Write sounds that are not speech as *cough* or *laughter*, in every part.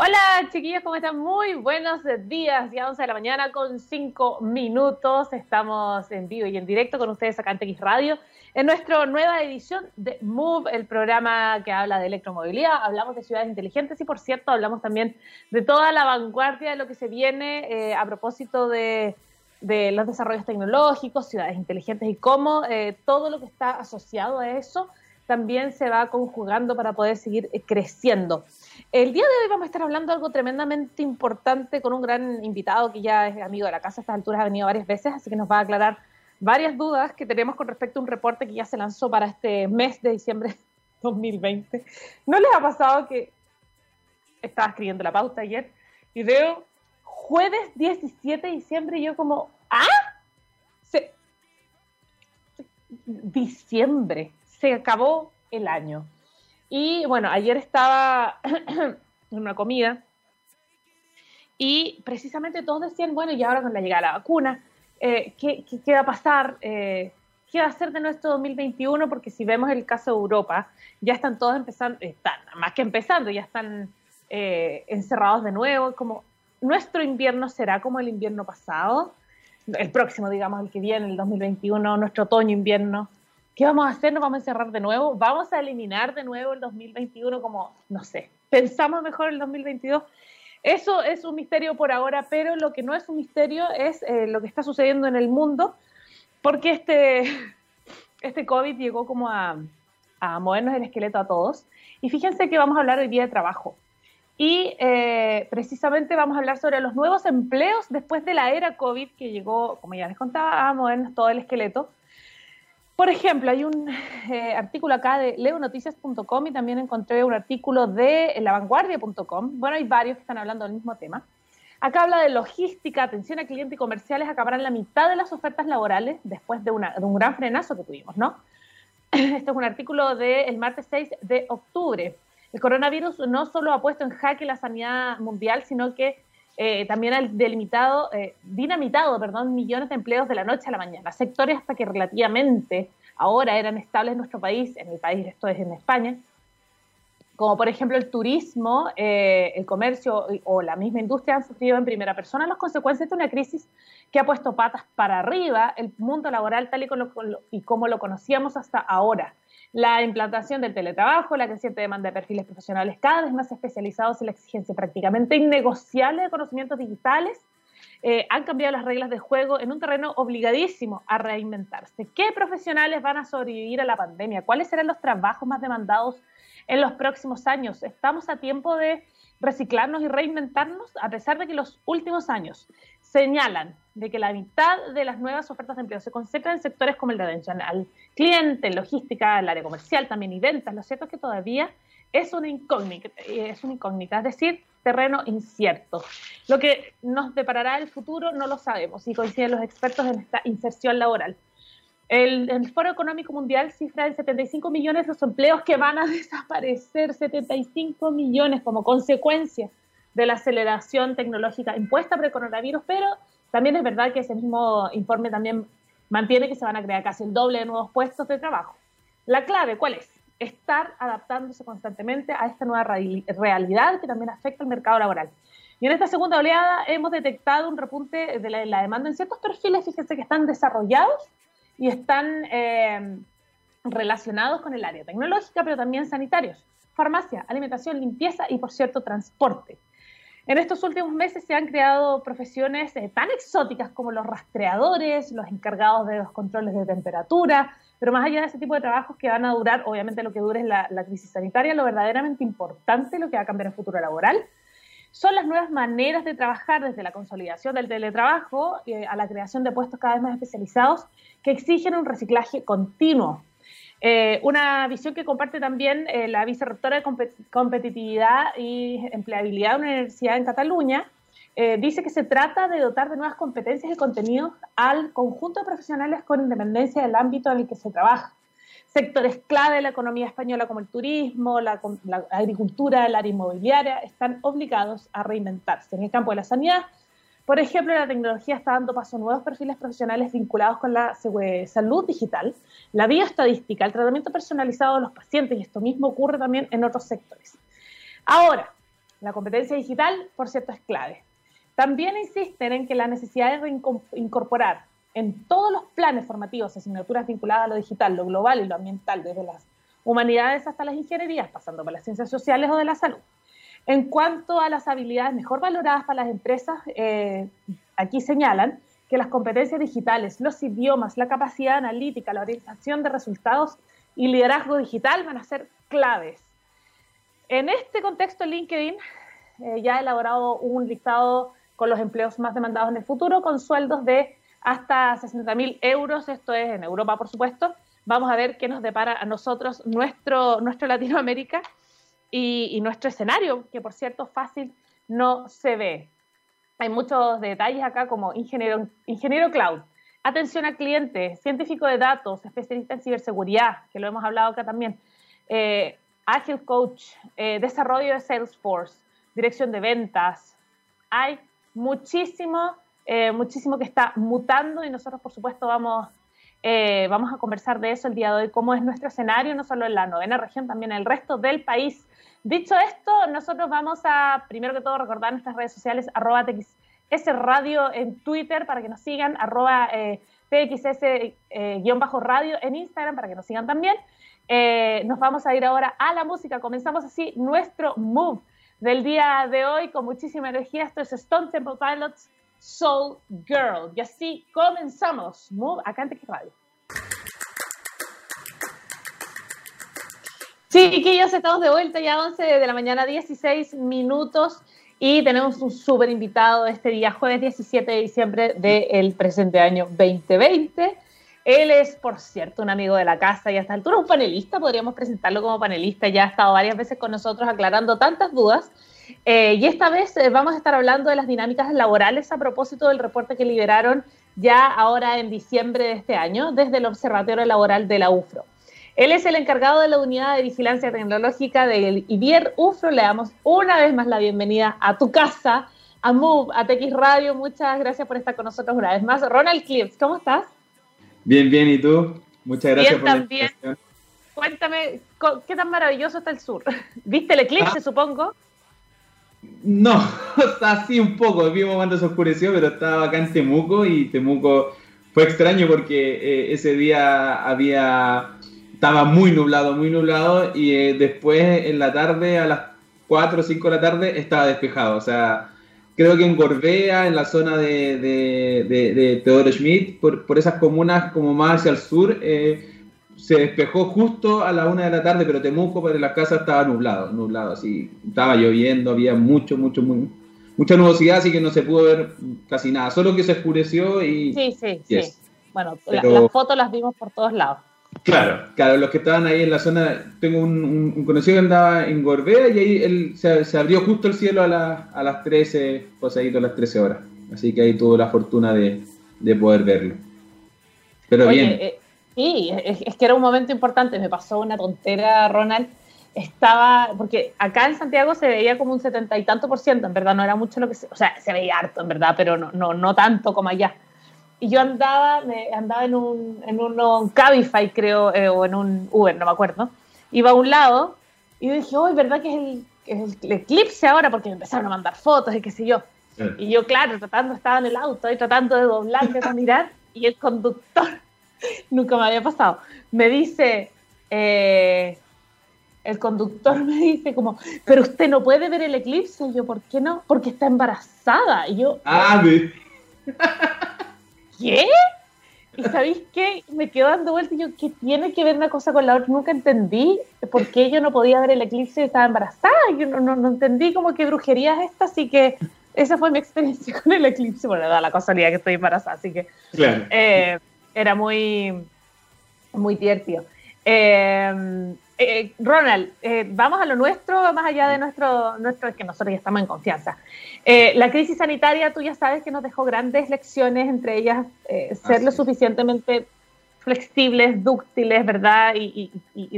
Hola chiquillos, ¿cómo están? Muy buenos días, ya 11 de la mañana con 5 minutos. Estamos en vivo y en directo con ustedes acá en TX Radio en nuestra nueva edición de Move, el programa que habla de electromovilidad. Hablamos de ciudades inteligentes y, por cierto, hablamos también de toda la vanguardia de lo que se viene eh, a propósito de, los desarrollos tecnológicos, ciudades inteligentes y cómo eh, todo lo que está asociado a eso también se va conjugando para poder seguir eh, creciendo. El día de hoy vamos a estar hablando de algo tremendamente importante con un gran invitado que ya es amigo de la casa a estas alturas, ha venido varias veces, así que nos va a aclarar varias dudas que tenemos con respecto a un reporte que ya se lanzó para este mes de diciembre 2020. ¿No les ha pasado que estaba escribiendo la pauta ayer y veo jueves 17 de diciembre y yo como, ¿ah? Diciembre, se acabó el año. Y bueno, ayer estaba *clears throat* en una comida y precisamente todos decían, bueno, y ahora con la llegada de la vacuna, eh, ¿qué, qué, va a pasar? Eh, ¿Qué va a hacer de nuestro 2021? Porque si vemos el caso de Europa, ya están todos empezando, están más que empezando, ya están eh, encerrados de nuevo, como nuestro invierno será como el invierno pasado, el próximo, digamos, el que viene, el 2021, nuestro otoño-invierno. ¿Qué vamos a hacer? ¿Nos vamos a encerrar de nuevo? ¿Vamos a eliminar de nuevo el 2021 como, no sé, pensamos mejor el 2022? Eso es un misterio por ahora, pero lo que no es un misterio es eh, lo que está sucediendo en el mundo, porque este, *laughs* este COVID llegó como a, a movernos el esqueleto a todos. Y fíjense que vamos a hablar hoy día de trabajo. Y eh, precisamente vamos a hablar sobre los nuevos empleos después de la era COVID que llegó, como ya les contaba, a movernos todo el esqueleto. Por ejemplo, hay un *laughs* eh, artículo acá de leonoticias.com y también encontré un artículo de lavanguardia.com. Bueno, hay varios que están hablando del mismo tema. Acá habla de logística, atención a clientes y comerciales acabarán la mitad de las ofertas laborales después de, de un gran frenazo que tuvimos, ¿no? *clears throat* Este es un artículo del martes 6 de octubre. El coronavirus no solo ha puesto en jaque la sanidad mundial, sino que eh, también ha delimitado, eh, dinamitado perdón, millones de empleos de la noche a la mañana, sectores hasta que relativamente ahora eran estables en nuestro país, en el país, esto es en España, como por ejemplo el turismo, eh, el comercio o la misma industria han sufrido en primera persona las consecuencias de una crisis que ha puesto patas para arriba el mundo laboral tal y y como lo conocíamos hasta ahora la implantación del teletrabajo, la creciente demanda de perfiles profesionales cada vez más especializados y la exigencia prácticamente innegociable de conocimientos digitales eh, han cambiado las reglas de juego en un terreno obligadísimo a reinventarse. ¿Qué profesionales van a sobrevivir a la pandemia? ¿Cuáles serán los trabajos más demandados en los próximos años? ¿Estamos a tiempo de reciclarnos y reinventarnos? A pesar de que los últimos años señalan de que la mitad de las nuevas ofertas de empleo se concentran en sectores como el de atención al cliente, logística, el área comercial también y ventas. Lo cierto es que todavía es una incógnita, es una incógnita, es decir, terreno incierto. Lo que nos deparará el futuro no lo sabemos y coinciden los expertos en esta inserción laboral. El, el, Foro Económico Mundial cifra en 75 millones los empleos que van a *laughs* desaparecer, 75 millones como consecuencia de la aceleración tecnológica impuesta por el coronavirus, pero también es verdad que ese mismo informe también mantiene que se van a crear casi el doble de nuevos puestos de trabajo. La clave, ¿cuál es? Estar adaptándose constantemente a esta nueva realidad que también afecta al mercado laboral. Y en esta segunda oleada hemos detectado un repunte de la, demanda en ciertos perfiles, fíjense que están desarrollados y están eh, relacionados con el área tecnológica, pero también sanitarios, farmacia, alimentación, limpieza y, por cierto, transporte. En estos últimos meses se han creado profesiones eh, tan exóticas como los rastreadores, los encargados de los controles de temperatura, pero más allá de ese tipo de trabajos que van a durar, obviamente lo que dure es la, crisis sanitaria, lo verdaderamente importante, lo que va a cambiar el futuro laboral, son las nuevas maneras de trabajar desde la consolidación del teletrabajo eh, a la creación de puestos cada vez más especializados que exigen un reciclaje continuo. Eh, una visión que comparte también eh, la vicerrectora de Competitividad y Empleabilidad de una universidad en Cataluña, eh, dice que se trata de dotar de nuevas competencias y contenidos al conjunto de profesionales con independencia del ámbito en el que se trabaja. Sectores clave de la economía española como el turismo, la, la agricultura, el área inmobiliaria, están obligados a reinventarse. En el campo de la sanidad, por ejemplo, la tecnología está dando paso a nuevos perfiles profesionales vinculados con la salud digital, la bioestadística, el tratamiento personalizado de los pacientes, y esto mismo ocurre también en otros sectores. Ahora, La competencia digital, por cierto, es clave. También insisten en que la necesidad de incorporar en todos los planes formativos asignaturas vinculadas a lo digital, lo global y lo ambiental, desde las humanidades hasta las ingenierías, pasando por las ciencias sociales o de la salud. En cuanto a las habilidades mejor valoradas para las empresas, eh, aquí señalan que las competencias digitales, los idiomas, la capacidad analítica, la orientación de resultados y liderazgo digital van a ser claves. En este contexto, LinkedIn eh, ya ha elaborado un listado con los empleos más demandados en el futuro, con sueldos de hasta 60.000 euros, esto es en Europa, por supuesto. Vamos a ver qué nos depara a nosotros nuestro, nuestro Latinoamérica y, nuestro escenario, que por cierto fácil no se ve. Hay muchos detalles acá como ingeniero, ingeniero cloud, atención al cliente, científico de datos, especialista en ciberseguridad, que lo hemos hablado acá también, eh, agile coach, eh, desarrollo de Salesforce, dirección de ventas. Hay muchísimo, eh, muchísimo que está mutando y nosotros, por supuesto, vamos, vamos a conversar de eso el día de hoy, cómo es nuestro escenario, no solo en la novena región, también en el resto del país. Dicho esto, nosotros vamos a, primero que todo, recordar nuestras redes sociales, arroba TXS Radio en Twitter para que nos sigan, arroba eh, TXS-radio eh, en Instagram para que nos sigan también. Eh, nos vamos a ir ahora a la música. Comenzamos así nuestro move del día de hoy con muchísima energía. Esto es Stone Temple Pilots Soul Girl. Y así comenzamos. Move acá en TX Radio. Chiquillos, estamos de vuelta ya 11 de la mañana, 16 minutos, y tenemos un súper invitado este día, jueves 17 de diciembre del presente año 2020. Él es, por cierto, un amigo de la casa y hasta altura un panelista, podríamos presentarlo como panelista, ya ha estado varias veces con nosotros aclarando tantas dudas. Eh, y esta vez eh, vamos a estar hablando de las dinámicas laborales a propósito del reporte que liberaron ya ahora en diciembre de este año desde el Observatorio Laboral de la UFRO. Él es el encargado de la unidad de vigilancia tecnológica del IBIER UFRO. Le damos una vez más la bienvenida a tu casa, a Move, a TX Radio. Muchas gracias por estar con nosotros una vez más. Ronald Clips, ¿cómo estás? Bien, bien. ¿Y tú? Muchas gracias por también. la invitación. Cuéntame, ¿qué tan maravilloso está el sur? *laughs* ¿Viste el eclipse, ah. supongo? No, *laughs* está así un poco. Vimos cuando se oscureció, pero estaba acá en Temuco y Temuco fue extraño porque eh, ese día había estaba muy nublado, muy nublado y eh, después en la tarde, a las 4 o 5 de la tarde, estaba despejado. O sea, creo que en Gorbea, en la zona de, de, Teodoro Schmidt, por, por, esas comunas como más hacia el sur, eh, se despejó justo a la 1 de la tarde, pero Temuco, pero la casa estaba nublado, nublado, así, estaba lloviendo, había mucho, mucho, muy, mucha nubosidad, así que no se pudo ver casi nada, solo que se oscureció y... Sí, sí, sí. Bueno, las fotos las vimos por todos lados. Claro, claro, los que estaban ahí en la zona, tengo un, conocido que andaba en Gorbea y ahí él, se, abrió justo el cielo a, a las 13, posadito a las 13 horas. Así que ahí tuvo la fortuna de, poder verlo. Pero bien. Eh, sí, es, que era un momento importante, me pasó una tontera, Ronald. Estaba, porque acá en Santiago se veía como un setenta y tanto por ciento, en verdad no era mucho lo que se, o sea, se veía harto, en verdad, pero no, no, no tanto como allá y yo andaba, me, andaba en un, en un Cabify, creo, eh, o en un Uber, no me acuerdo. Iba a un lado y dije, oh, es verdad que es el, es el, eclipse ahora, porque me empezaron a mandar fotos y qué sé yo. Y yo, claro, tratando, estaba en el auto y tratando de doblar, de *laughs* mirar, y el conductor, *laughs* nunca me había pasado, me dice, eh, el conductor me dice como, pero usted no puede ver el eclipse. Y yo, ¿por qué no? Porque está embarazada. Y yo, ah, me... *laughs* ¿qué? ¿Y sabéis qué? Me quedo dando vueltas y yo, ¿qué tiene que ver una cosa con la otra? Nunca entendí por qué yo no podía ver el eclipse y estaba embarazada. Yo no, no, entendí como que brujería es esta, así que esa fue mi experiencia *laughs* con el eclipse. Bueno, da la casualidad que estoy embarazada, así que eh, era muy, muy tiertio. Eh, eh, Ronald, eh, vamos a lo nuestro, más allá de nuestro, nuestro, que nosotros ya estamos en confianza. Eh, la crisis sanitaria, tú ya sabes que nos dejó grandes lecciones, entre ellas ser lo suficientemente flexibles, dúctiles, ¿verdad? Y,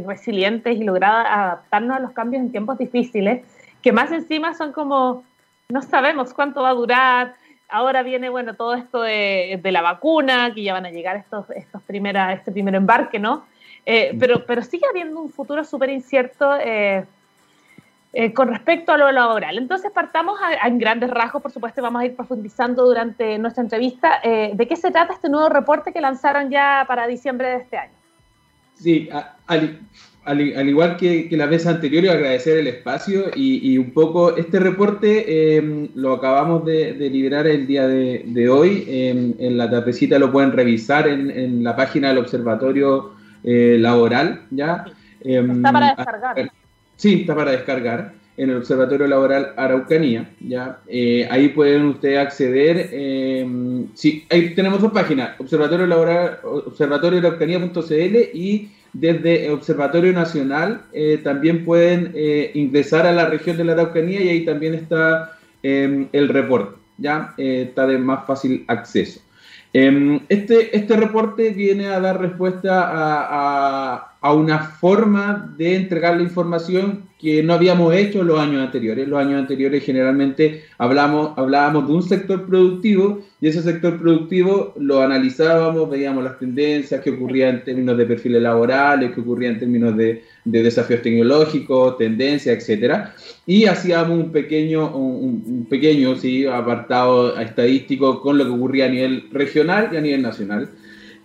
resilientes y lograr adaptarnos a los cambios en tiempos difíciles, que más encima son como, no sabemos cuánto va a durar. Ahora viene, bueno, todo esto de, de la vacuna, que ya van a llegar estos, estos primera, este primer embarque, ¿no? Eh, pero, pero sigue habiendo un futuro súper incierto. Eh, eh, con respecto a lo laboral. Entonces partamos en grandes rasgos, por supuesto, vamos a ir profundizando durante nuestra entrevista. Eh, ¿De qué se trata este nuevo reporte que lanzaron ya para diciembre de este año? Sí, al, al, igual que, la vez anterior, agradecer el espacio y, un poco este reporte em, lo acabamos de, liberar el día de, hoy. Em, en la tardecita lo pueden revisar en, la página del Observatorio eh, Laboral. ¿ya? Em, está para descargar. Sí, está para descargar en el Observatorio Laboral Araucanía. ¿ya? Eh, ahí pueden ustedes acceder. sí, ahí tenemos dos páginas, Observatorio Laboral, observatorioaraucanía.cl y desde Observatorio Nacional eh, también pueden eh, ingresar a la región de la Araucanía y ahí también está em, el reporte, ya está de más fácil acceso. Em, este, este reporte viene a dar respuesta a, a una forma de entregar la información que no habíamos hecho los años anteriores. Los años anteriores generalmente hablamos, hablábamos de un sector productivo y ese sector productivo lo analizábamos, veíamos las tendencias que ocurrían en términos de perfiles laborales, que ocurrían en términos de, desafíos tecnológicos, tendencias, etcétera, y hacíamos un pequeño, un, pequeño apartado estadístico con lo que ocurría a nivel regional y a nivel nacional.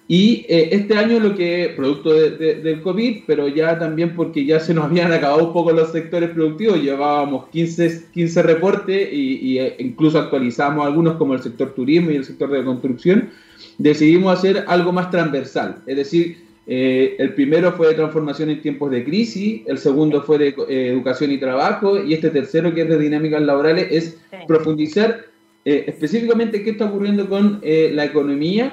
Y eh, este año lo que, producto del COVID, pero ya también porque ya se nos *laughs* habían acabado un poco los sectores productivos, llevábamos 15, 15 reportes y, e incluso actualizamos algunos como el sector turismo y el sector de construcción, decidimos hacer algo más transversal. Es decir, eh, el primero fue de transformación en tiempos de crisis, el segundo fue de eh, educación y trabajo y este tercero que es de dinámicas laborales es profundizar específicamente qué está ocurriendo con la economía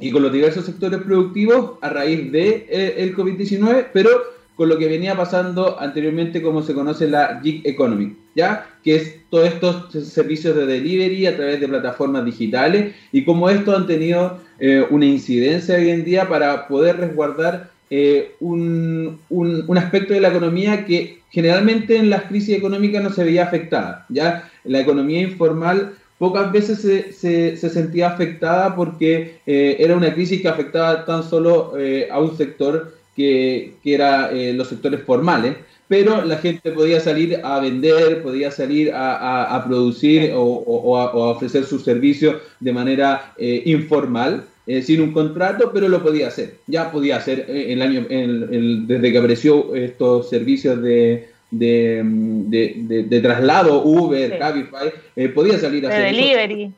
y con los diversos sectores productivos a raíz de eh, el COVID-19, pero con lo que venía pasando anteriormente como se conoce la gig economy, ¿ya? Que es todos estos servicios de delivery a través de plataformas digitales y cómo estos han tenido eh, una incidencia hoy en día para poder resguardar eh, un, un, un, aspecto de la economía que generalmente en las crisis económicas no se veía afectada, ¿ya? La economía informal pocas veces se, se, sentía afectada porque eh, era una crisis que afectaba tan solo eh, a un sector que, que era eh, los sectores formales, pero la gente podía salir a vender, podía salir a, a, producir o, o, a, ofrecer sus servicios de manera informal. sin un contrato, pero lo podía hacer. Ya podía hacer el año, desde que apareció estos servicios de, de, de, traslado, Uber, Cabify, eh, podía salir a hacer delivery.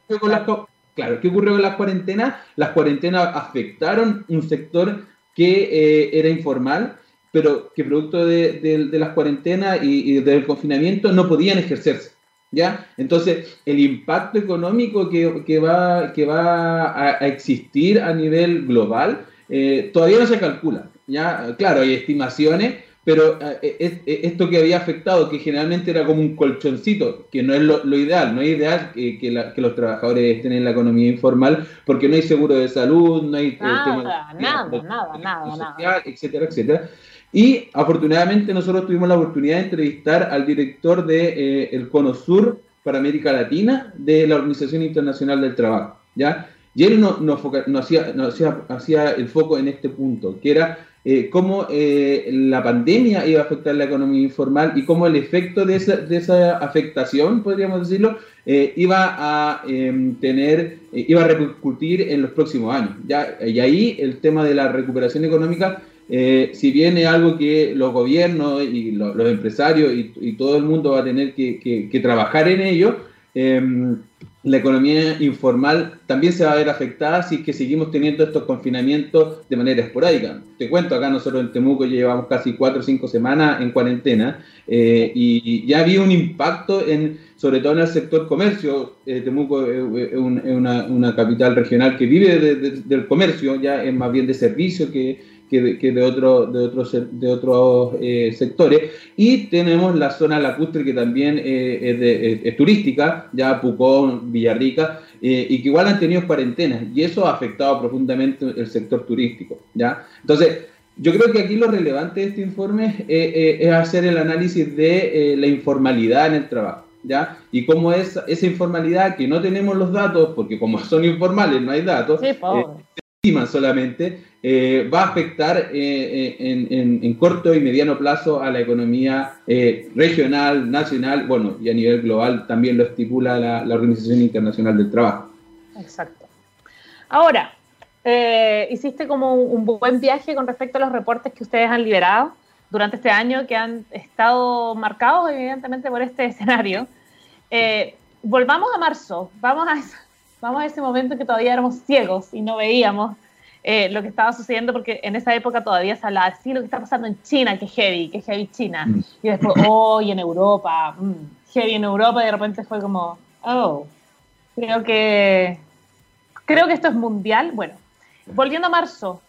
claro, ¿qué ocurrió con las cuarentenas? Las cuarentenas afectaron un sector que eh, era informal, pero que producto de, las cuarentenas y, del confinamiento no podían ejercerse. ¿Ya? Entonces, el impacto económico que, va, que va a, existir a nivel global eh, todavía no se calcula. ¿ya? Claro, hay estimaciones, pero eh, eh, esto que había afectado, que generalmente era como un colchoncito, que no es lo, ideal, no es ideal que, que, los trabajadores estén en la economía informal, porque no hay seguro de salud, no hay nada, nada, nada, nada, etcétera, etcétera. Y afortunadamente nosotros tuvimos la oportunidad de entrevistar al director de eh, el Cono Sur para América Latina de la Organización Internacional del Trabajo, ¿ya? Y él no, no, hacía, no hacía, hacía el foco en este punto, que era eh, cómo eh, la pandemia iba a afectar la economía informal y cómo el efecto de esa, de esa afectación, podríamos decirlo, eh, iba a em, tener, iba a repercutir en los próximos años. Ya, y ahí el tema de la recuperación económica, si bien es algo que los gobiernos y los, empresarios y, todo el mundo va a tener que, que trabajar en ello, em, la economía informal también se va a ver afectada si es que seguimos teniendo estos confinamientos de manera esporádica. Te cuento, acá nosotros en Temuco llevamos casi cuatro o cinco semanas en cuarentena eh, y ya había un impacto en, sobre todo en el sector comercio. Eh, Temuco es una, capital regional que vive del comercio, ya es más bien de servicio que que de, otro, de otros, de otros eh, sectores. Y tenemos la zona lacustre que también eh, es, turística, ya Pucón, Villarrica, eh, y que igual han tenido cuarentenas, y eso ha afectado profundamente el sector turístico. ¿ya? Entonces, yo creo que aquí lo relevante de este informe es hacer el análisis de la informalidad en el trabajo. ¿Ya? Y cómo es esa informalidad que no tenemos los datos, porque como son informales no hay datos, solamente, eh, va a afectar eh, en, corto y mediano plazo a la economía regional, nacional, bueno, y a nivel global también lo estipula la, Organización Internacional del Trabajo. Exacto. Ahora, hiciste como un buen viaje con respecto a los reportes que ustedes han liberado durante este año que han estado marcados evidentemente por este *laughs* escenario. Eh, volvamos a marzo, vamos a, vamos a ese momento que todavía éramos ciegos y no veíamos eh, lo que estaba sucediendo, porque en esa época todavía se hablaba, sí, lo que está pasando en China, que heavy, que heavy China, mm. y después, *clears throat* oh, y en Europa, mm, heavy en Europa, y de repente fue como, oh, creo que, creo que esto es mundial. Bueno, volviendo a marzo,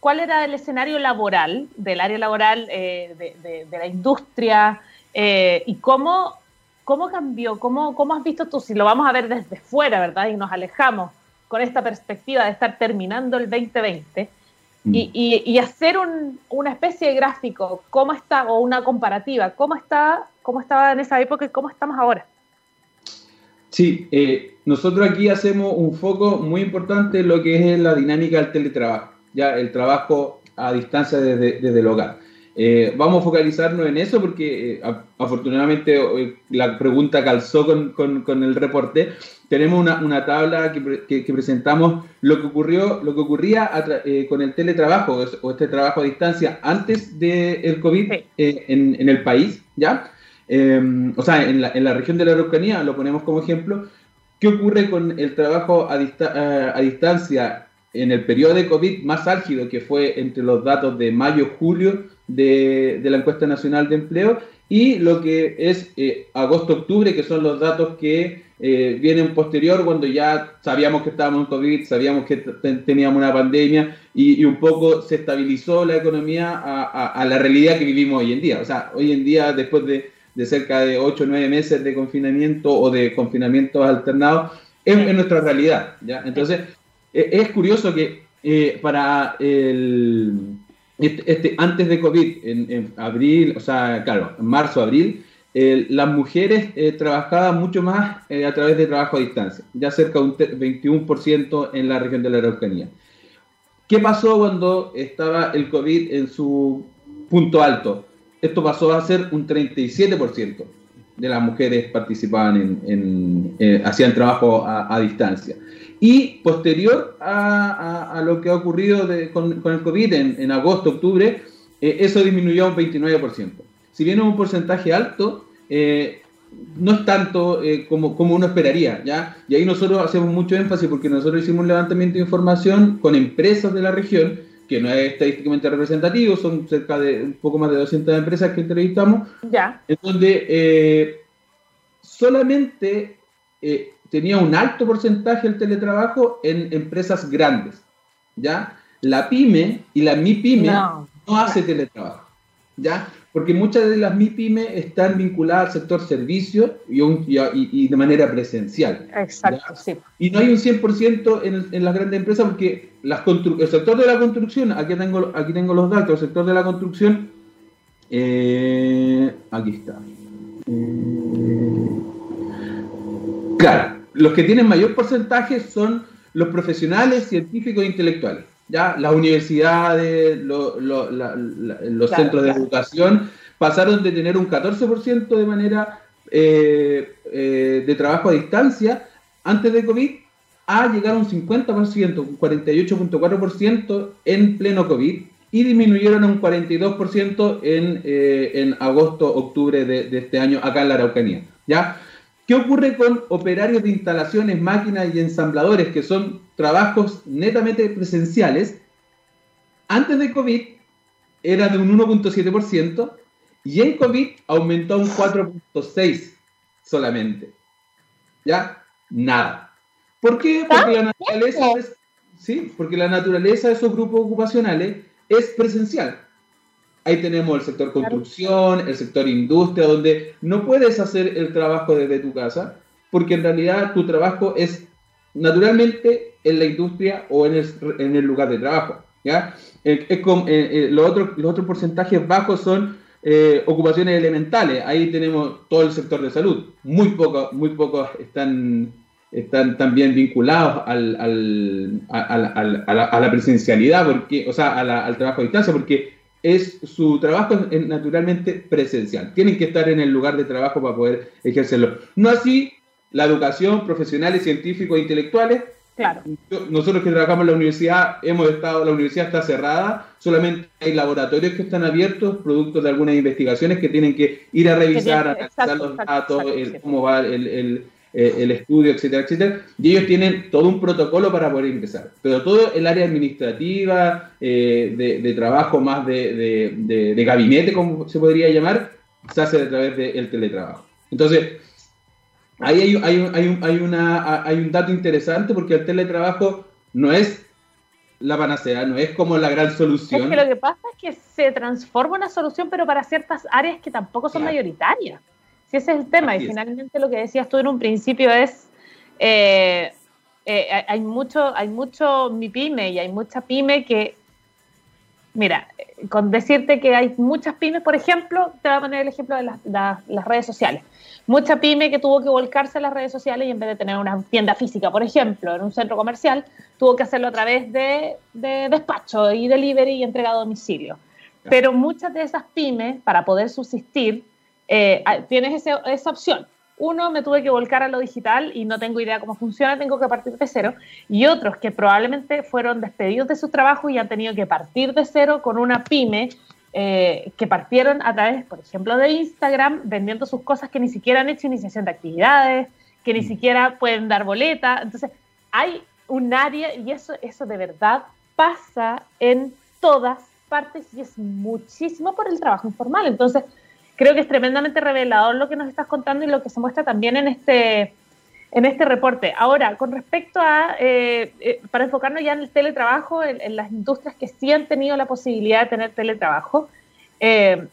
¿cuál era el escenario laboral, del área laboral eh, de, de, la industria, y cómo ¿Cómo cambió? ¿Cómo, ¿Cómo has visto tú? Si lo vamos a ver desde fuera, ¿verdad? Y nos alejamos con esta perspectiva de estar terminando el 2020 mm. y, y, hacer un, una especie de gráfico, ¿cómo está? O una comparativa, ¿cómo, está, cómo estaba en esa época y cómo estamos ahora? Sí, eh, nosotros aquí hacemos un foco muy importante en lo que es la dinámica del teletrabajo, ya el trabajo a distancia desde, desde el hogar. Eh, vamos a focalizarnos en eso porque eh, afortunadamente la pregunta calzó con, con, el reporte. Tenemos una, una tabla que, que, presentamos lo que ocurrió, lo que ocurría eh, con el teletrabajo o este trabajo a distancia antes del de COVID en, en, el país, ¿ya? Em, o sea, en la, en la, región de la Araucanía, lo ponemos como ejemplo. ¿Qué ocurre con el trabajo a, a distancia en el periodo de COVID más álgido, que fue entre los datos de mayo-julio de, la encuesta nacional de empleo y lo que es eh, agosto-octubre, que son los datos que eh, vienen posterior cuando ya sabíamos que estábamos en COVID, sabíamos que teníamos una pandemia y, un poco se estabilizó la economía a, la realidad que vivimos hoy en día. O sea, hoy en día, después de, cerca de 8 o 9 meses de confinamiento o de confinamientos alternados, es, nuestra realidad. ¿ya? Entonces, e, es curioso que eh, para el este, este, antes de COVID, en, abril, o sea, claro, en marzo, abril, las mujeres eh, trabajaban mucho más eh, a través de trabajo a distancia, ya cerca de un 21% en la región de la Araucanía. ¿Qué pasó cuando estaba el COVID en su punto alto? Esto pasó a ser un 37% de las mujeres participaban en, eh, hacían trabajo a distancia. Y posterior a, lo que ha ocurrido con, el COVID en, agosto, octubre, eh, eso disminuyó un 29%. Si bien es un porcentaje alto, eh, no es tanto eh, como, como uno esperaría, ¿ya? Y ahí nosotros hacemos mucho énfasis porque nosotros hicimos un levantamiento de información con empresas de la región, que no es estadísticamente representativo, son cerca de un poco más de 200 empresas que entrevistamos, ya. en donde solamente tenía un alto porcentaje el teletrabajo en empresas grandes, ¿ya? La pyme y la MIPYME no, no hace teletrabajo, ¿ya? Porque muchas de las MIPYME están vinculadas al sector servicio y, y, de manera presencial. Exacto, sí. Y no hay un 100% en, en, las grandes empresas porque las el sector de la construcción, aquí tengo, aquí tengo los datos, el sector de la construcción, eh, aquí está. Eh, claro, los que tienen mayor porcentaje son los profesionales, científicos e intelectuales. ¿ya? Las universidades, los centros de educación pasaron de tener un 14% de manera eh, eh, de trabajo a distancia antes de COVID a llegar a un 50%, un 48.4% en pleno COVID y disminuyeron a un 42% en, eh, en agosto, octubre de, de, este año acá en la Araucanía. ¿ya? ¿Qué ocurre con operarios de instalaciones, máquinas y ensambladores, que son trabajos netamente presenciales? Antes de COVID era de un 1.7% y en COVID aumentó a un 4.6% solamente. ¿Ya? Nada. ¿Por qué? Porque la naturaleza, ¿sí? Porque la naturaleza de esos grupos ocupacionales es presencial. Ahí tenemos el sector construcción, el sector industria, donde no puedes hacer el trabajo desde tu casa, porque en realidad tu trabajo es naturalmente en la industria o en el, lugar de trabajo. ¿ya? Eh, eh, eh, los, otros, porcentajes bajos son ocupaciones elementales. Ahí tenemos todo el sector de salud. Muy pocos muy pocos están están también vinculados al, al, a, la, presencialidad, porque, o sea, al trabajo a distancia, porque es su trabajo es naturalmente presencial. Tienen que estar en el lugar de trabajo para poder ejercerlo. No así la educación, profesionales, científicos e intelectuales. Claro. Nosotros que trabajamos en la universidad, hemos estado, la universidad está cerrada, solamente hay laboratorios que están abiertos, producto de algunas investigaciones que tienen que ir a revisar, analizar los datos, cómo va el, eh, el estudio, etcétera, etcétera. Y ellos tienen todo un protocolo para poder ingresar. Pero todo el área administrativa, eh, de, trabajo más de, de, gabinete, como se podría llamar, se hace a través del teletrabajo. Entonces, ahí hay, hay, hay, un, hay, una, hay un dato interesante porque el teletrabajo no es la panacea, no es como la gran solución. Es que lo que pasa es que se transforma una solución, pero para ciertas áreas que tampoco son mayoritarias ese es el tema. y finalmente lo que decías tú en un principio es, eh, eh, hay mucho, hay mucho mi pyme y hay mucha pyme que, mira, con decirte que hay muchas pymes, por ejemplo, te voy a poner el ejemplo de las, redes sociales. Mucha pyme que tuvo que volcarse a las redes sociales y en vez de tener una tienda física, por ejemplo, en un centro comercial, tuvo que hacerlo a través de, de despacho y delivery y entrega a domicilio. Pero muchas de esas pymes, para poder subsistir, eh, ah, tienes esa opción. Uno, me tuve que volcar a lo digital y no tengo idea cómo funciona, tengo que partir de cero. Y otros que probablemente fueron despedidos de su trabajo y han tenido que partir de cero con una pyme eh, que partieron a través, por ejemplo, de Instagram, vendiendo sus cosas que ni siquiera han hecho iniciación de actividades, que ni mm. siquiera pueden dar boleta. Entonces, hay un área y eso, eso de verdad pasa en todas partes y es muchísimo por el trabajo informal. Entonces, creo que es tremendamente revelador lo que nos estás contando y lo que se muestra también en este, en este reporte. Ahora, con respecto a, eh, eh, para enfocarnos ya en el teletrabajo, en, las industrias que sí han tenido la posibilidad de tener teletrabajo, eh,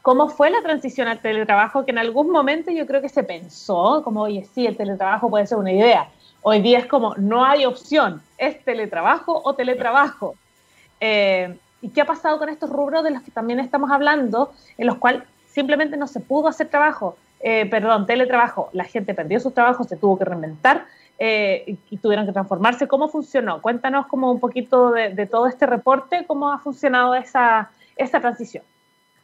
¿cómo fue la transición al teletrabajo? Que en algún momento yo creo que se pensó, como, oye, sí, el teletrabajo puede ser una idea. Hoy día es como, no hay opción, es teletrabajo o teletrabajo. ¿Y qué ha pasado con estos rubros de los que también estamos hablando, en los cuales simplemente no se pudo hacer trabajo, eh, perdón, teletrabajo, la gente perdió sus trabajos, se tuvo que reinventar eh, y, tuvieron que transformarse. ¿Cómo funcionó? Cuéntanos como un poquito de, todo este reporte, cómo ha funcionado esa, esa transición.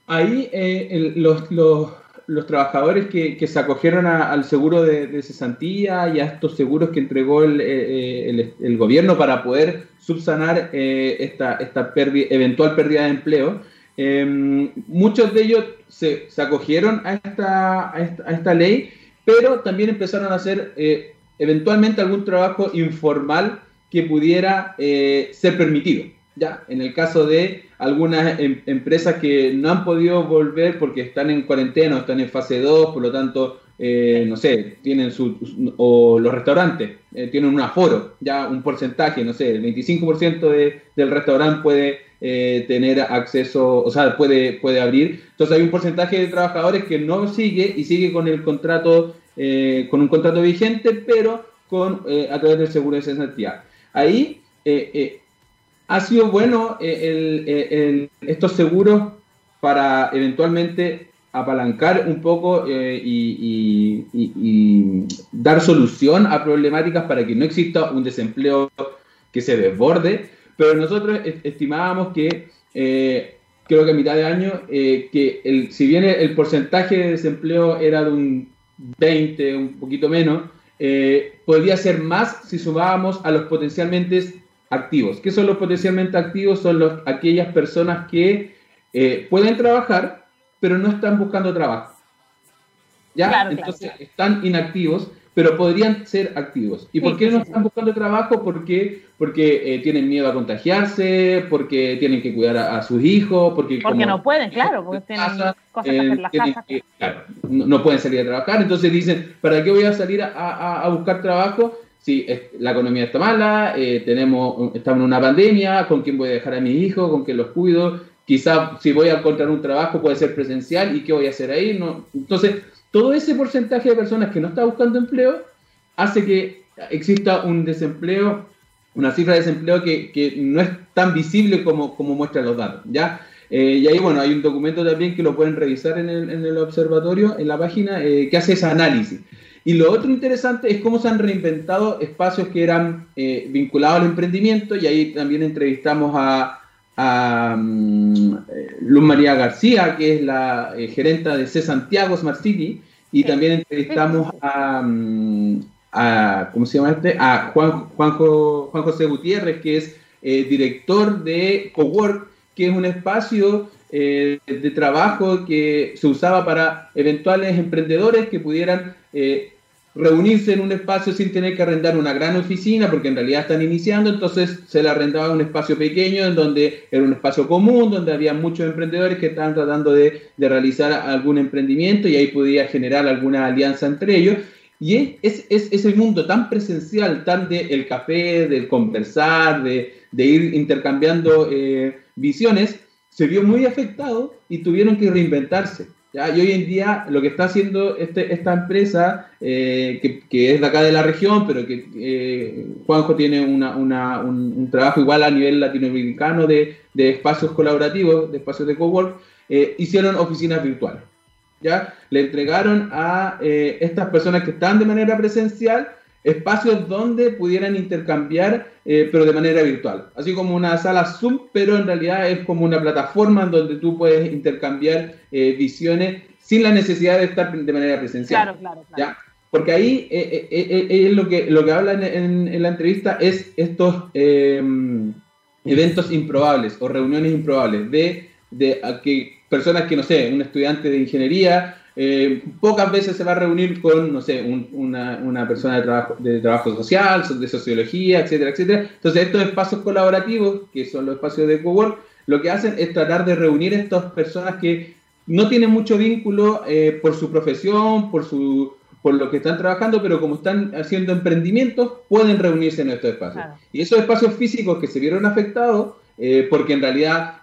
Ahí eh, los, los, los, trabajadores que, que se acogieron al seguro de, cesantía y a estos seguros que entregó el, el, el gobierno para poder subsanar esta, esta eventual pérdida de empleo, Em, muchos de ellos se, acogieron a esta, a esta, ley, pero también empezaron a hacer eh, eventualmente algún trabajo informal que pudiera eh, ser permitido. Ya, en el caso de algunas em, empresas que no han podido volver porque están en cuarentena o están en fase 2, por lo tanto, eh, no sé, tienen su, o los restaurantes tienen un aforo, ya un porcentaje, no sé, el 25% de, del restaurante puede eh, tener acceso, o sea, puede, puede abrir. Entonces hay un porcentaje de trabajadores que no sigue y sigue con el contrato, eh, con un contrato vigente, pero con, eh, a través del seguro de cesantía. Ahí ha sido bueno estos seguros para eventualmente apalancar un poco y, y, dar solución a problemáticas para que no exista un desempleo que se desborde, pero nosotros estimábamos que, eh, creo que a mitad de año, eh, que el, si bien el, porcentaje de desempleo era de un 20, un poquito menos, eh, podría ser más si sumábamos a los potencialmente activos. ¿Qué son los potencialmente activos? Son los, aquellas personas que pueden trabajar, pero no están buscando trabajo. ¿Ya? Entonces están inactivos pero podrían ser activos. ¿Y por qué no están buscando trabajo? Porque, porque eh, tienen miedo a contagiarse, porque tienen que cuidar a, sus hijos, porque... Porque no pueden, claro, porque tienen cosas que hacer en la casa. claro, no, pueden salir a trabajar, entonces dicen, ¿para qué voy a salir a, a buscar trabajo? Si la economía está mala, eh, tenemos, estamos en una pandemia, ¿con quién voy a dejar a mis hijos? ¿Con quién los cuido? Quizá si voy a encontrar un trabajo puede ser presencial y qué voy a hacer ahí. No, entonces, todo ese porcentaje de personas que no está buscando empleo hace que exista un desempleo, una cifra de desempleo que, no es tan visible como, como muestran los datos. ¿ya? Eh, y ahí, bueno, hay un documento también que lo pueden revisar en el, observatorio, en la página, eh, que hace ese análisis. Y lo otro interesante es cómo se han reinventado espacios que eran eh, vinculados al emprendimiento y ahí también entrevistamos a, mm, Luz María García, que es la eh, gerenta de C Santiago Smart City, y también entrevistamos a, mm, a, ¿cómo se llama este? A Juan, Juanjo, Juan José Gutiérrez, que es eh, director de Cowork, que es un espacio eh, de trabajo que se usaba para eventuales emprendedores que pudieran eh, reunirse en un espacio sin tener que arrendar una gran oficina, porque en realidad están iniciando, entonces se le arrendaba un espacio pequeño en donde era un espacio común, donde había muchos emprendedores que estaban tratando de, de realizar algún emprendimiento y ahí podía generar alguna alianza entre ellos. Y es, es, ese mundo tan presencial, tan de el café, del conversar, de, de ir intercambiando eh, visiones, se vio muy afectado y tuvieron que reinventarse. ¿Ya? Y hoy en día lo que está haciendo este, esta empresa, eh, que, que, es de acá de la región, pero que eh, Juanjo tiene una, una, un, trabajo igual a nivel latinoamericano de, de espacios colaborativos, de espacios de cowork, hicieron oficinas virtuales. ¿ya? Le entregaron a eh, estas personas que están de manera presencial espacios donde pudieran intercambiar, eh, pero de manera virtual. Así como una sala Zoom, pero en realidad es como una plataforma en donde tú puedes intercambiar eh, visiones sin la necesidad de estar de manera presencial. Claro, claro, claro. ¿ya? Porque ahí es lo que, lo que habla en, en la entrevista es estos eventos improbables o reuniones improbables de, de que personas que, no sé, un estudiante de ingeniería, eh, pocas veces se va a reunir con, no sé, una, una, persona de trabajo, de trabajo social, de sociología, etcétera, etcétera. Entonces, estos espacios colaborativos, que son los espacios de cowork, lo que hacen es tratar de reunir a estas personas que no tienen mucho vínculo eh, por su profesión, por su por lo que están trabajando, pero como están haciendo emprendimientos, pueden reunirse en estos espacios. Y esos espacios físicos que se vieron afectados, eh, porque en realidad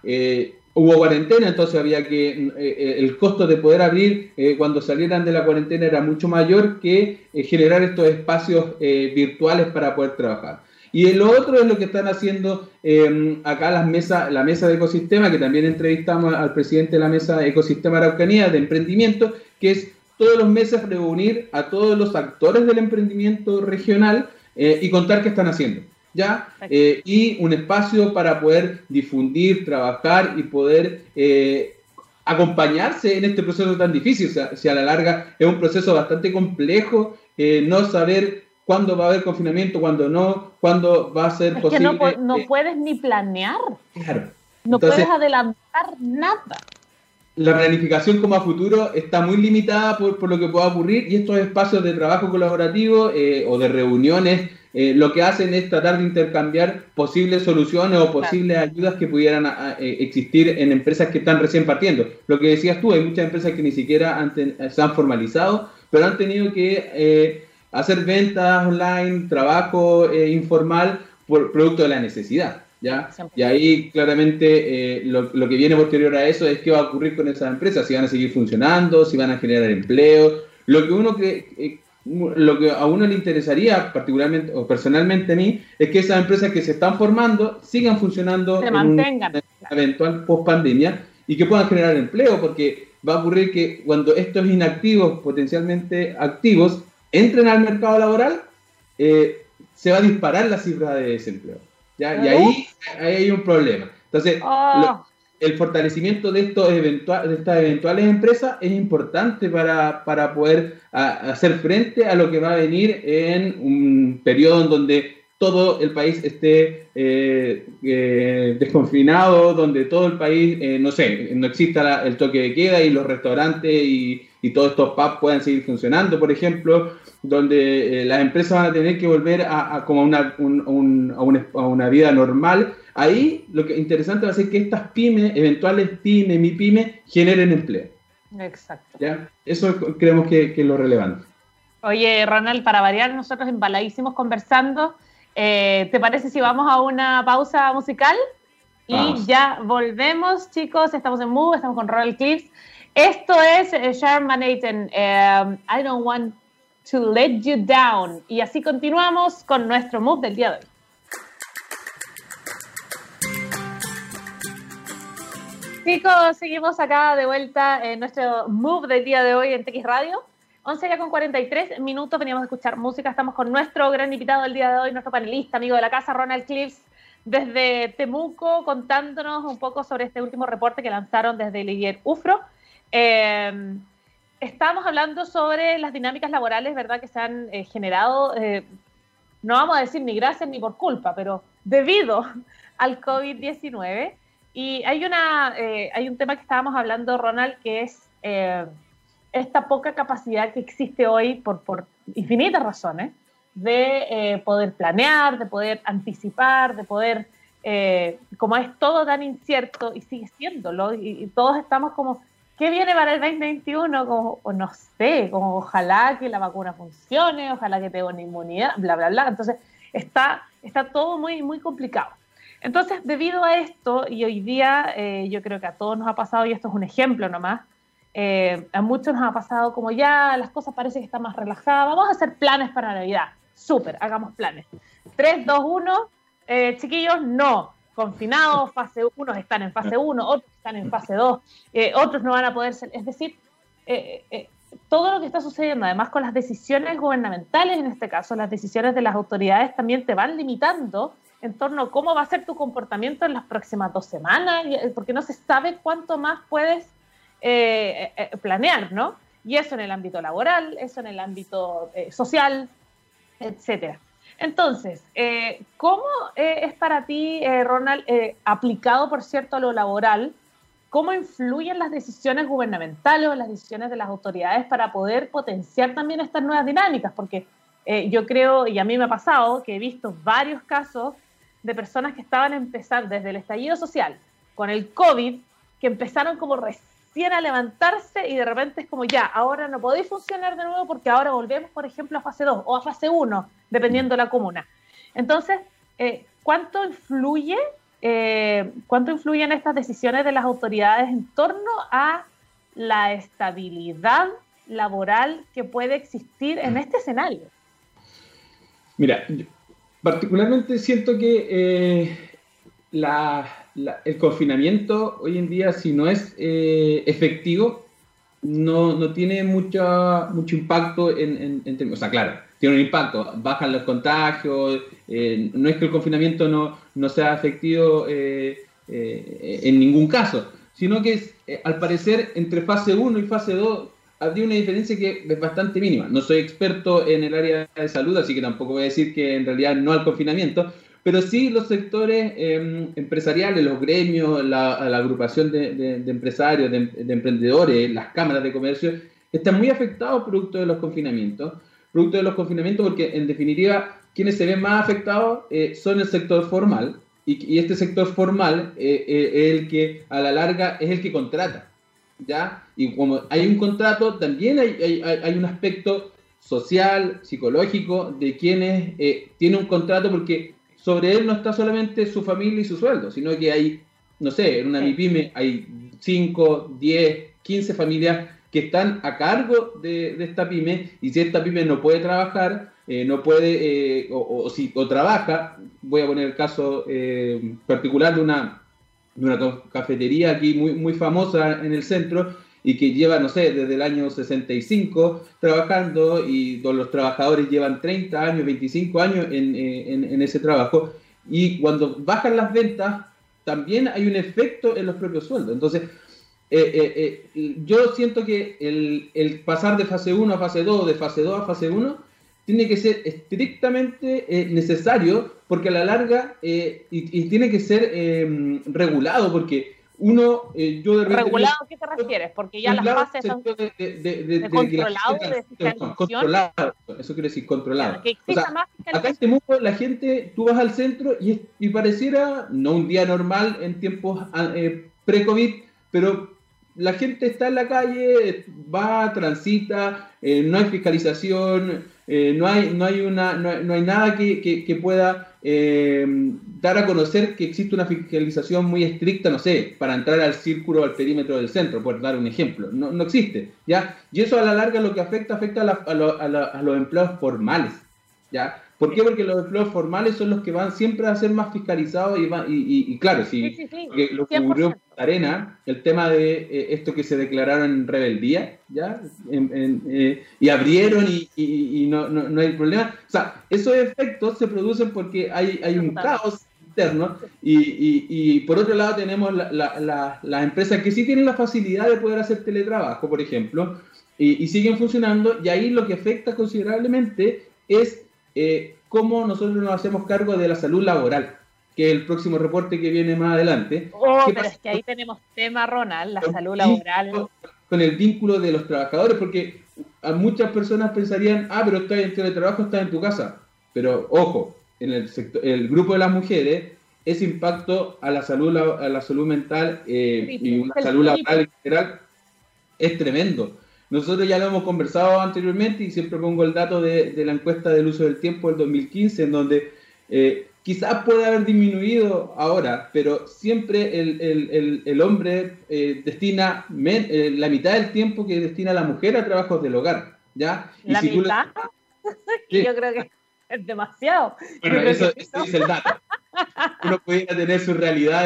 hubo cuarentena, entonces había que, eh, eh, el costo de poder abrir eh, cuando salieran de la cuarentena era mucho mayor que generar estos espacios virtuales para poder trabajar. Y lo otro es lo que están haciendo em, acá las mesas, la mesa de ecosistema, que también entrevistamos al presidente de la mesa de ecosistema Araucanía de emprendimiento, que es todos los meses reunir a todos los actores del emprendimiento regional y contar qué están haciendo. ¿Ya? Eh, y un espacio para poder difundir, trabajar y poder eh, acompañarse en este proceso tan difícil. O sea, si a la larga es un proceso bastante complejo, eh, no saber cuándo va a haber confinamiento, cuándo no, cuándo va a ser posible. Que no, no puedes ni planear. Claro. No puedes adelantar nada. La planificación como a futuro está muy limitada por, por lo que pueda ocurrir y estos espacios de trabajo colaborativo o de reuniones eh, lo que hacen es tratar de intercambiar posibles soluciones o posibles ayudas que pudieran eh, existir en empresas que están recién partiendo. Lo que decías tú, hay muchas empresas que ni siquiera han se han formalizado, pero han tenido que eh, hacer ventas online, trabajo informal por producto de la necesidad. ¿ya? Y ahí claramente lo, lo, que viene posterior a eso es qué va a ocurrir con esas empresas, si van a seguir funcionando, si van a generar empleo. Lo que uno que, lo que a uno le interesaría, particularmente o personalmente a mí, es que esas empresas que se están formando sigan funcionando se mantengan. eventual post pandemia y que puedan generar empleo, porque va a ocurrir que cuando estos inactivos, potencialmente activos, entren al mercado laboral, eh, se va a disparar la cifra de desempleo. ¿ya? Y ahí, ahí, hay un problema. Entonces, oh el fortalecimiento de, estos eventual, de estas eventuales empresas es importante para, para poder hacer frente a lo que va a venir en un periodo en donde todo el país esté eh, eh, desconfinado, donde todo el país, eh, no sé, no exista el toque de queda y los restaurantes y, y todos estos pubs puedan seguir funcionando, por ejemplo, donde las empresas van a tener que volver a, como una, a una vida normal Ahí lo que interesante va a ser que estas pymes, eventuales pymes, mi pyme, generen empleo. Exacto. ¿Ya? Eso creemos que, es lo relevante. Oye, Ronald, para variar, nosotros embaladísimos conversando. Eh, ¿Te parece si vamos a una pausa musical? Y ya volvemos, chicos. Estamos en Move, estamos con Ronald Clips. Esto es eh, Sharman Aiton, eh, I don't want to let you down. Y así continuamos con nuestro Move del día de hoy. Chicos, seguimos acá de vuelta en nuestro move del día de hoy en TX Radio. 11 ya con 43 minutos, veníamos a escuchar música, estamos con nuestro gran invitado del día de hoy, nuestro panelista, amigo de la casa, Ronald Cliffs, desde Temuco, contándonos un poco sobre este último reporte que lanzaron desde el UFRO. Eh, estamos hablando sobre las dinámicas laborales, ¿verdad?, que se han eh, generado, eh, no vamos a decir ni gracias ni por culpa, pero debido *laughs* al COVID-19. Y hay, una, hay un tema que estábamos hablando, Ronald, que es esta poca capacidad que existe hoy por, por infinitas razones de eh, poder planear, de poder anticipar, de poder, eh, como es todo tan incierto y sigue siéndolo, y, todos estamos como, ¿qué viene para el 2021? Como, no sé, como ojalá que la vacuna funcione, ojalá que tenga una inmunidad, bla, bla, bla. Entonces, está, está todo muy, muy complicado. Entonces, debido a esto, y hoy día eh, yo creo que a todos nos ha pasado, y esto es un ejemplo nomás, eh, a muchos nos ha pasado como ya las cosas parece que están más relajadas, vamos a hacer planes para Navidad. Súper, hagamos planes. 3, 2, 1, chiquillos, no. Confinados, fase 1 están en fase 1, otros están en fase 2, eh, otros no van a poder ser. Es decir, eh, todo lo que está sucediendo, además con las decisiones gubernamentales, en este caso, las decisiones de las autoridades también te van limitando en torno a cómo va a ser tu comportamiento en las próximas dos semanas, porque no se sabe cuánto más puedes eh, eh, planear, ¿no? Y eso en el ámbito laboral, eso en el ámbito eh, social, etcétera. Entonces, ¿cómo es para ti, Ronald, aplicado, por cierto, a lo laboral? ¿Cómo influyen las decisiones gubernamentales o las decisiones de las autoridades para poder potenciar también estas nuevas dinámicas? Porque yo creo, y a mí me ha pasado, que he visto varios casos de personas que estaban empezando desde el estallido social con el COVID, que empezaron como recién a levantarse y de repente es como ya, ahora no podéis funcionar de nuevo porque ahora volvemos, por ejemplo, a fase 2 o a fase 1, dependiendo de la comuna. Entonces, eh, ¿cuánto influye, eh, cuánto influyen estas decisiones de las autoridades en torno a la estabilidad laboral que puede existir en este escenario? Mira, particularmente siento que eh, la, el confinamiento hoy en día, si no es eh, efectivo, no, no, tiene mucha, mucho impacto en, en, O sea, claro, tiene un impacto, bajan los contagios, eh, no es que el confinamiento no, no sea efectivo eh, en ningún caso, sino que es, al parecer entre fase 1 y fase 2 habría una diferencia que es bastante mínima. No soy experto en el área de salud, así que tampoco voy a decir que en realidad no al confinamiento, pero sí los sectores em, empresariales, los gremios, la, agrupación de, empresarios, de, emprendedores, las cámaras de comercio, están muy afectados producto de los confinamientos, producto de los confinamientos porque en definitiva quienes se ven más afectados eh, son el sector formal y, este sector formal eh, eh, es el que a la larga es el que contrata, ¿ya? Y como hay un contrato, también hay, hay, hay un aspecto social, psicológico de quienes tienen un contrato porque sobre él no está solamente su familia y su sueldo, sino que hay, no sé, en una MIPYME hay 5, 10, 15 familias que están a cargo de, esta pyme y si esta pyme no puede trabajar, eh, no puede, eh, o, si o trabaja, voy a poner el caso eh, particular de una, de una cafetería aquí muy, muy famosa en el centro, y que lleva, no sé, desde el año 65 trabajando y los trabajadores llevan 30 años, 25 años en, en, ese trabajo. Y cuando bajan las ventas, también hay un efecto en los propios sueldos. Entonces, eh, eh, eh, yo siento que el, el, pasar de fase 1 a fase 2, de fase 2 a fase 1, tiene que ser estrictamente necesario porque a la larga, y, tiene que ser regulado, porque uno, eh, yo de ¿Regulado a qué te refieres? Porque ya las fases son de, de, de, controlado, de controlado, eso quiere decir controlado. acá en Temuco la gente, tú vas al centro y, y pareciera, no un día normal en tiempos ah, eh, pre-COVID, pero la gente está en la calle, va, transita, eh, no hay fiscalización, eh, no, hay, no, hay una, no, hay nada que, que, pueda eh, dar a conocer que existe una fiscalización muy estricta, no sé, para entrar al círculo o al perímetro del centro, por dar un ejemplo. No, no existe, ¿ya? Y eso a la larga lo que afecta, afecta a, a, los empleados formales, ¿ya? ¿Por qué? Porque los empleos formales son los que van siempre a ser más fiscalizados y, y, claro, sí, sí, sí, lo que ocurrió Arena, el tema de eh, esto que se declararon en rebeldía, ¿ya? Eh, y abrieron y, no, no, hay problema. O sea, esos efectos se producen porque hay, hay un caos interno y, y, por otro lado tenemos las empresas que sí tienen la facilidad de poder hacer teletrabajo, por ejemplo, y, siguen funcionando y ahí lo que afecta considerablemente es eh, cómo nosotros nos hacemos cargo de la salud laboral que es el próximo reporte que viene más adelante. Oh, pero es que ahí tenemos tema, Ronald, la salud laboral. Con el vínculo de los trabajadores, porque a muchas personas pensarían, ah, pero estás en teletrabajo, estás en tu casa. Pero ojo, en el, sector, el grupo de las mujeres, ese impacto a la salud, a la salud mental eh, y una salud laboral en general es tremendo. Nosotros ya lo hemos conversado anteriormente y siempre pongo el dato de, de la encuesta del uso del tiempo del 2015, en donde eh, quizás puede haber disminuido ahora, pero siempre el, hombre eh, destina eh, la mitad del tiempo que destina la mujer a trabajos del hogar. ¿ya? ¿La mitad? *laughs* Yo creo que es demasiado. Bueno, eso, es el dato. Uno pudiera tener su realidad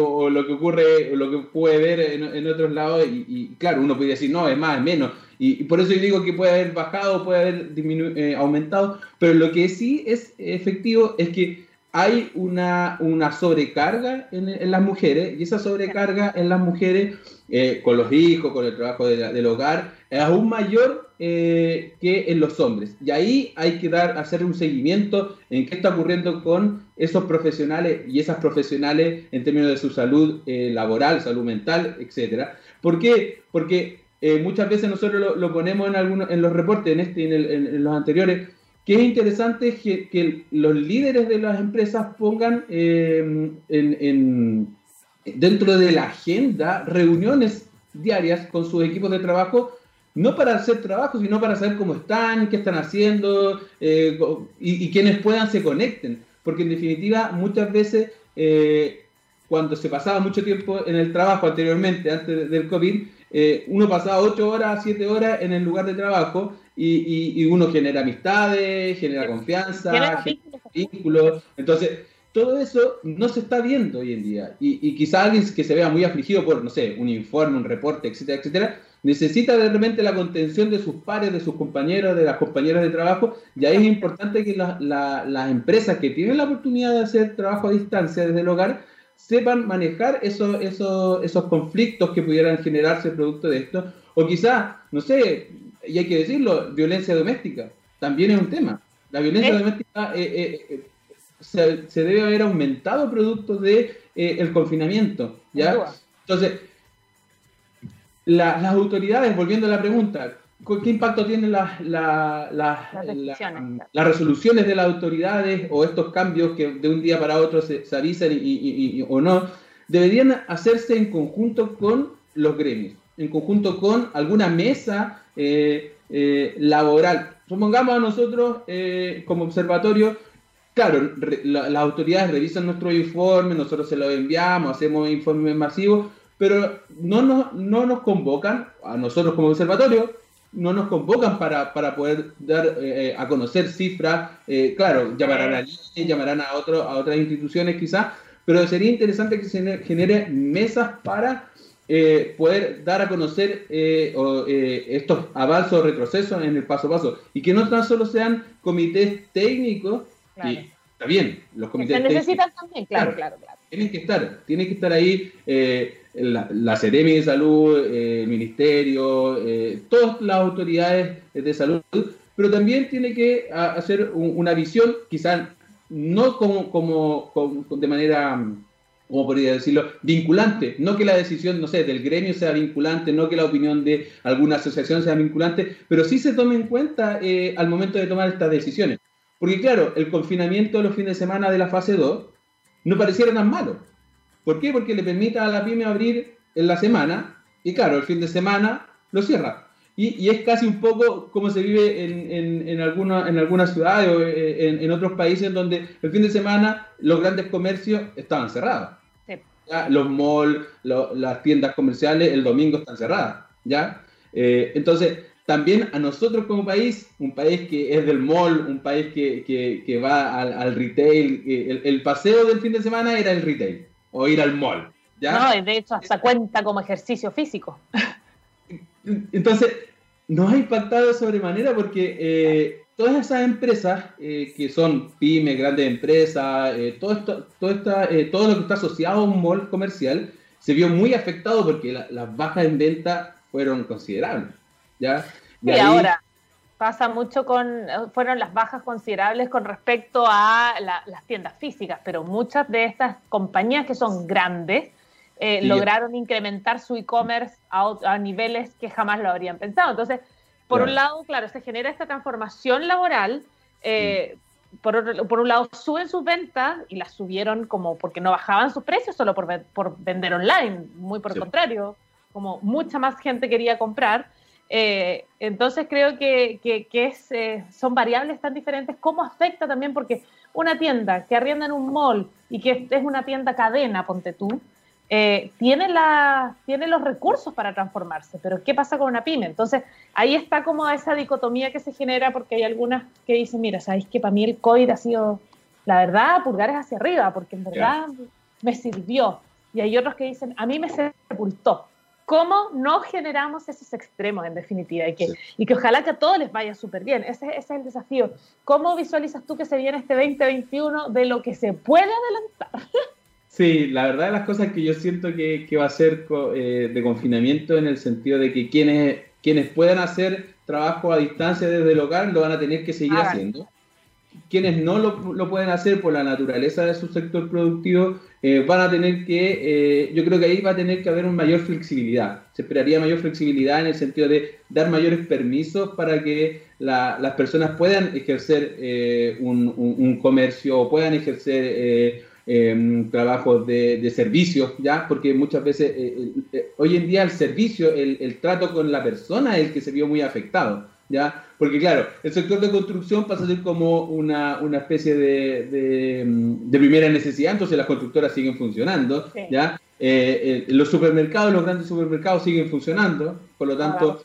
o lo que ocurre, o lo que puede ver en, otros lados, y, y, claro, uno puede decir, no, es más, es menos y, por eso yo digo que puede haber bajado, puede haber eh, aumentado, pero lo que sí es efectivo es que hay una, una sobrecarga en, las mujeres y esa sobrecarga en las mujeres eh, con los hijos, con el trabajo del hogar, es aún mayor eh, que en los hombres. Y ahí hay que dar, hacer un seguimiento en qué está ocurriendo con esos profesionales y esas profesionales en términos de su salud laboral, salud mental, etcétera. ¿Por qué? Porque eh, muchas veces nosotros lo, ponemos en, algunos, en los reportes, en este y en, los anteriores, que es interesante que, que, los líderes de las empresas pongan eh, en, dentro de la agenda reuniones diarias con sus equipos de trabajo, no para hacer trabajo, sino para saber cómo están, qué están haciendo eh, y, y, quienes puedan se conecten. Porque en definitiva, muchas veces, cuando se pasaba mucho tiempo en el trabajo anteriormente, antes del COVID, eh, uno pasaba 8 horas, 7 horas en el lugar de trabajo y, uno genera amistades, genera confianza, genera vínculos. Entonces, todo eso no se está viendo hoy en día. Y, y quizá alguien que se vea muy afligido por, no sé, un informe, un reporte, etcétera, etcétera, necesita de repente la contención de sus pares, de sus compañeros, de las compañeras de trabajo, y ahí es importante que las empresas que tienen la oportunidad de hacer trabajo a distancia desde el hogar sepan manejar esos, esos, esos conflictos que pudieran generarse producto de esto, o quizá, no sé, y hay que decirlo, violencia doméstica, también es un tema. La violencia doméstica eh, eh, eh, se, se, debe haber aumentado producto de el confinamiento, ¿ya? Entonces, las autoridades, volviendo a la pregunta, ¿Qué impacto tienen las, las, resoluciones de las autoridades o estos cambios que de un día para otro se, avisan y, o no? Deberían hacerse en conjunto con los gremios, en conjunto con alguna mesa eh, eh, laboral. Supongamos a nosotros eh, como observatorio, claro, las autoridades revisan nuestro informe, nosotros se lo enviamos, hacemos informes masivos, pero no nos, no nos convocan a nosotros como observatorio no nos convocan para, poder dar eh, a conocer cifras. Eh, claro, llamarán a línea, llamarán a, otro, a otras instituciones quizás, pero sería interesante que se genere mesas para eh, poder dar a conocer estos avances o retrocesos en el paso a paso. Y que no tan solo sean comités técnicos, y está bien, los comités se necesitan también, claro, claro, claro, Tienen que estar, tienen que estar ahí la, la de Salud, eh, el Ministerio, eh, todas las autoridades de salud, pero también tiene que hacer una visión, quizás no como, como, de manera, como podría decirlo, vinculante, no que la decisión, no sé, del gremio sea vinculante, no que la opinión de alguna asociación sea vinculante, pero sí se tome en cuenta eh, al momento de tomar estas decisiones. Porque claro, el confinamiento de los fines de semana de la fase 2 no pareciera tan malo ¿Por qué? Porque le permite a la pyme abrir en la semana y claro, el fin de semana lo cierra. Y, es casi un poco como se vive en, en, en, alguna, en algunas ciudades o eh, en, otros países donde el fin de semana los grandes comercios estaban cerrados. Los malls, las tiendas comerciales el domingo están cerradas. ¿ya? Eh, entonces, también a nosotros como país, un país que es del mall, un país que, va al, retail, el paseo del fin de semana era el retail o ir al mall. No, de hecho hasta cuenta como ejercicio físico. Entonces, nos ha impactado de sobremanera porque eh, todas esas empresas eh, que son pymes, grandes empresas, eh, todo, esto, todo, esta, todo lo que está asociado a un mall comercial, se vio muy afectado porque las bajas en venta fueron considerables. ¿Ya? Y, ahora pasa mucho con, fueron las bajas considerables con respecto a las tiendas físicas, pero muchas de estas compañías que son grandes eh, lograron incrementar su e-commerce a, niveles que jamás lo habrían pensado. Entonces, por un lado, claro, se genera esta transformación laboral. Eh, por, por, un lado, suben sus ventas y las subieron como porque no bajaban sus precios solo por, por vender online, muy por el contrario, como mucha más gente quería comprar. Eh, entonces creo que, que, es, son variables tan diferentes. ¿Cómo afecta también? Porque una tienda que arrienda en un mall y que es una tienda cadena, ponte tú, eh, tiene, la, tiene los recursos para transformarse, pero ¿qué pasa con una pyme? Entonces, ahí está como esa dicotomía que se genera porque hay algunas que dicen, mira, sabéis que para mí el COVID ha sido, la verdad, pulgares hacia arriba, porque en verdad me sirvió. Y hay otros que dicen, a mí me sepultó. ¿Cómo no generamos esos extremos en definitiva? Y que, y que ojalá que a todos les vaya súper bien. Ese, ese, es el desafío. ¿Cómo visualizas tú que se viene este 2021 de lo que se puede adelantar? *laughs* Sí, la verdad de las cosas que yo siento que, va a ser eh, de confinamiento en el sentido de que quienes, quienes puedan hacer trabajo a distancia desde el hogar lo van a tener que seguir haciendo. Quienes no lo, pueden hacer por la naturaleza de su sector productivo eh, van a tener que, eh, yo creo que ahí va a tener que haber una mayor flexibilidad. Se esperaría mayor flexibilidad en el sentido de dar mayores permisos para que las personas puedan ejercer un, un, comercio o puedan ejercer Em, trabajos de, de, servicios, ¿ya? Porque muchas veces, eh, eh, hoy en día el servicio, el, el, trato con la persona es el que se vio muy afectado, ¿ya? Porque claro, el sector de construcción pasa a ser como una, una especie de, de, primera necesidad, entonces las constructoras siguen funcionando, ¿ya? Eh, los supermercados, los grandes supermercados siguen funcionando, por lo tanto...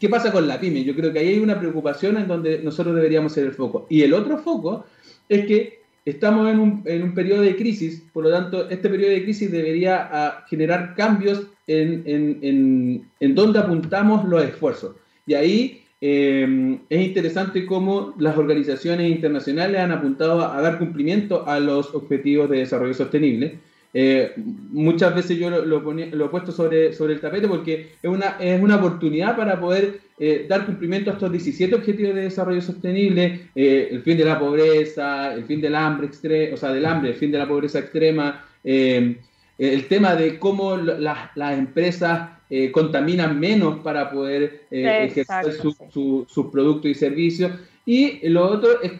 ¿Qué pasa con la pyme? Yo creo que ahí hay una preocupación en donde nosotros deberíamos ser el foco. Y el otro foco es que estamos en un, en un, periodo de crisis, por lo tanto, este periodo de crisis debería ah, generar cambios en, en, en, donde apuntamos los esfuerzos. Y ahí em, es interesante cómo las organizaciones internacionales han apuntado a, dar cumplimiento a los objetivos de desarrollo sostenible. Eh, muchas veces yo lo, lo, lo, he puesto sobre, sobre el tapete porque es una, es una oportunidad para poder eh, dar cumplimiento a estos 17 objetivos de desarrollo sostenible, eh, el fin de la pobreza, el fin del hambre extremo, o sea, del hambre, el fin de la pobreza extrema, eh, el tema de cómo las empresas contaminan menos para poder ejercer sus productos y servicios. Y lo otro es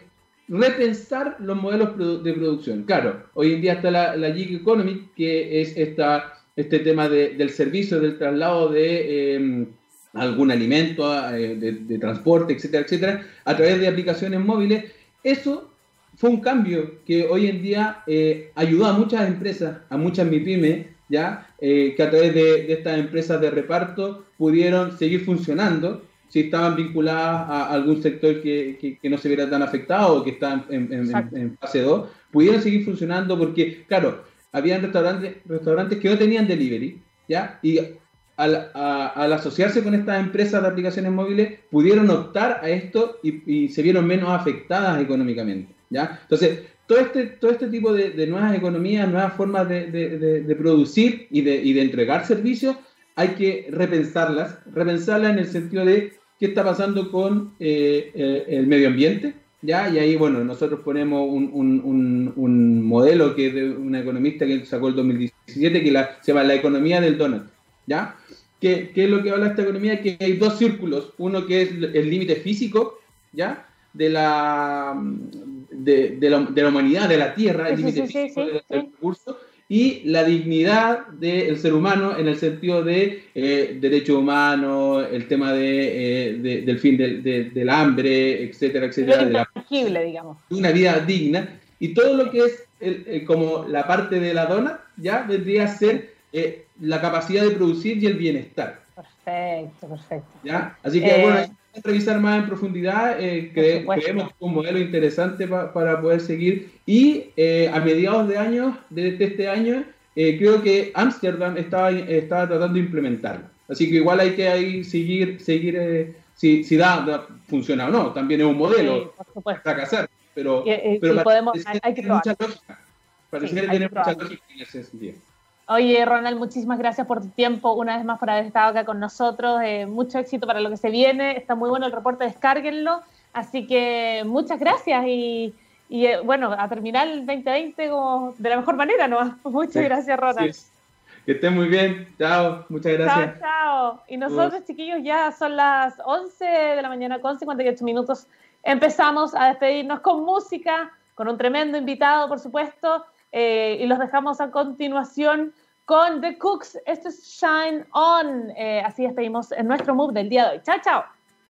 repensar los modelos de producción. Claro, hoy en día está la, la gig economy, que es esta, este tema del servicio, del traslado de algún alimento eh, de, transporte, etcétera, etcétera, a través de aplicaciones móviles. Eso fue un cambio que hoy en día eh, ayudó a muchas empresas, a muchas MIPYME, ¿ya? Eh, que a través de, estas empresas de reparto pudieron seguir funcionando si estaban vinculadas a algún sector que, que, no se viera tan afectado o que está en, fase 2, pudieron seguir funcionando porque, claro, habían restaurantes, restaurantes que no tenían delivery, ¿ya? Y al, asociarse con estas empresas de aplicaciones móviles, pudieron optar a esto y, se vieron menos afectadas económicamente. Entonces, todo este, todo este tipo de, nuevas economías, nuevas formas de, producir y, de, entregar servicios, hay que repensarlas, repensarlas en el sentido de qué está pasando con eh, eh, el medio ambiente, ¿ya? Y ahí, bueno, nosotros ponemos un, un, modelo que es de una economista que sacó el 2017, que se llama la economía del donut, ¿ya? ¿Qué, es lo que habla esta economía? Que hay dos círculos, uno que es el límite físico, ¿ya? De la, de, la, humanidad, de la Tierra, el límite físico del, recurso, y la dignidad del ser humano en el sentido de eh, derechos humanos, el tema de, eh, del fin del, hambre, etcétera, etcétera. de la, digamos. Una vida digna. Y todo lo que es como la parte de la dona, ya vendría a ser eh, la capacidad de producir y el bienestar. Perfecto, perfecto. ¿Ya? Así que, eh, bueno, revisar más en profundidad. Eh, creemos que es un modelo interesante para poder seguir. Y a mediados de año, de, este año, eh, creo que Ámsterdam estaba, estaba tratando de implementarlo. Así que igual hay que ahí seguir, seguir eh, si, si da, funciona o no. También es un modelo para hacer, pero, pero podemos, hay, que probar. Mucha lógica. Parece que tiene mucha lógica en ese sentido. Oye, Ronald, muchísimas gracias por tu tiempo, una vez más por haber estado acá con nosotros. Eh, mucho éxito para lo que se viene. Está muy bueno el reporte, descárguenlo. Así que muchas gracias y, eh, bueno, a terminar el 2020 de la mejor manera, ¿no? *laughs* Muchas gracias, Ronald. Que estén muy bien. Chao. Muchas gracias. Chao, chao. Y nosotros, chiquillos, ya son las 11 de la mañana con 58 minutos. Empezamos a despedirnos con música, con un tremendo invitado, por supuesto. Eh, y los dejamos a continuación con The Cooks. Esto es Shine On. Eh, así despedimos en nuestro move del día de hoy. Chao, chao.